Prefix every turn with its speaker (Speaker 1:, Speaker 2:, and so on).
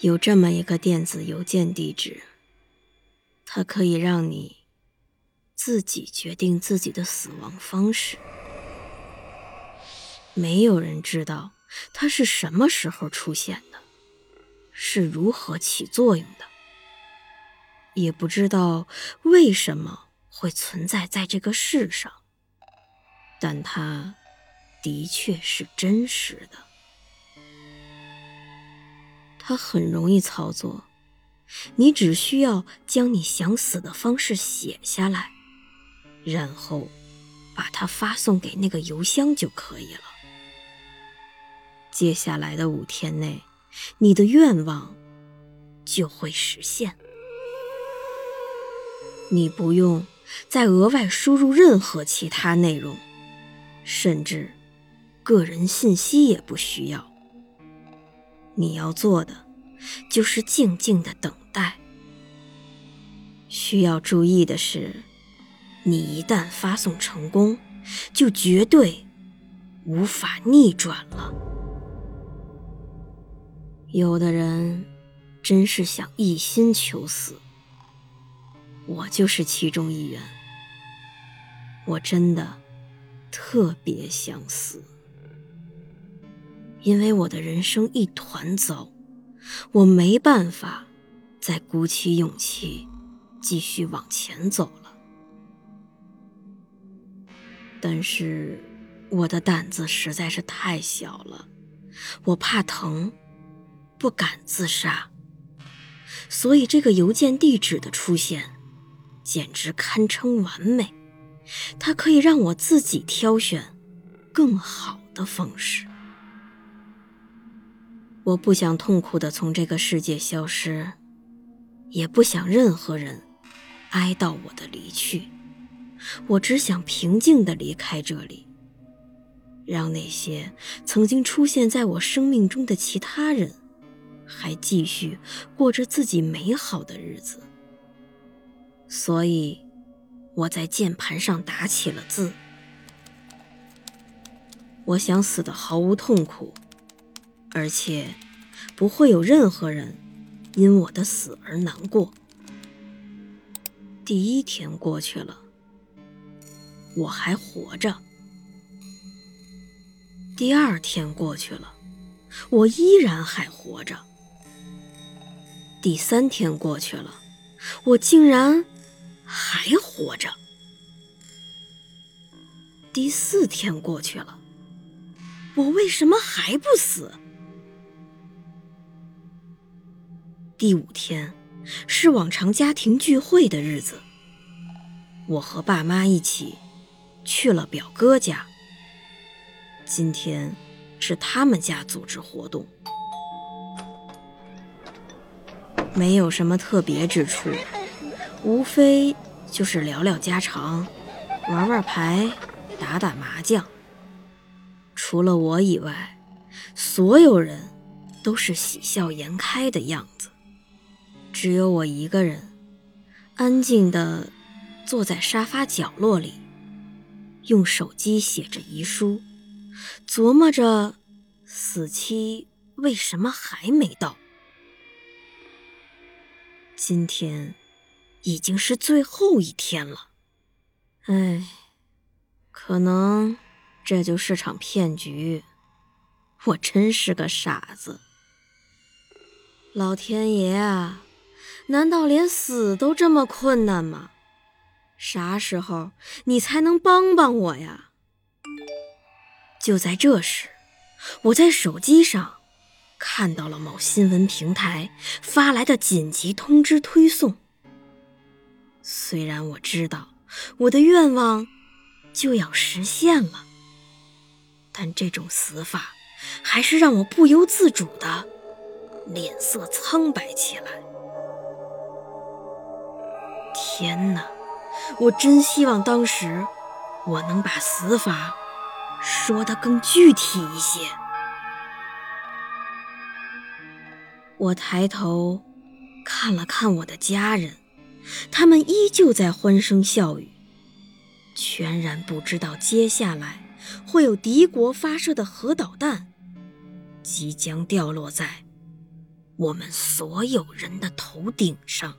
Speaker 1: 有这么一个电子邮件地址，它可以让你自己决定自己的死亡方式。没有人知道它是什么时候出现的，是如何起作用的，也不知道为什么会存在在这个世上。但它的确是真实的。它很容易操作，你只需要将你想死的方式写下来，然后把它发送给那个邮箱就可以了。接下来的五天内，你的愿望就会实现。你不用再额外输入任何其他内容，甚至个人信息也不需要。你要做的就是静静的等待。需要注意的是，你一旦发送成功，就绝对无法逆转了。有的人真是想一心求死，我就是其中一员。我真的特别想死。因为我的人生一团糟，我没办法再鼓起勇气继续往前走了。但是我的胆子实在是太小了，我怕疼，不敢自杀。所以这个邮件地址的出现，简直堪称完美。它可以让我自己挑选更好的方式。我不想痛苦的从这个世界消失，也不想任何人哀悼我的离去。我只想平静的离开这里，让那些曾经出现在我生命中的其他人，还继续过着自己美好的日子。所以，我在键盘上打起了字。我想死的毫无痛苦。而且，不会有任何人因我的死而难过。第一天过去了，我还活着；第二天过去了，我依然还活着；第三天过去了，我竟然还活着；第四天过去了，我为什么还不死？第五天是往常家庭聚会的日子，我和爸妈一起去了表哥家。今天是他们家组织活动，没有什么特别之处，无非就是聊聊家常，玩玩牌，打打麻将。除了我以外，所有人都是喜笑颜开的样子。只有我一个人，安静地坐在沙发角落里，用手机写着遗书，琢磨着死期为什么还没到。今天已经是最后一天了，唉，可能这就是场骗局。我真是个傻子，老天爷啊！难道连死都这么困难吗？啥时候你才能帮帮我呀？就在这时，我在手机上看到了某新闻平台发来的紧急通知推送。虽然我知道我的愿望就要实现了，但这种死法还是让我不由自主的脸色苍白起来。天哪！我真希望当时我能把死法说得更具体一些。我抬头看了看我的家人，他们依旧在欢声笑语，全然不知道接下来会有敌国发射的核导弹即将掉落在我们所有人的头顶上。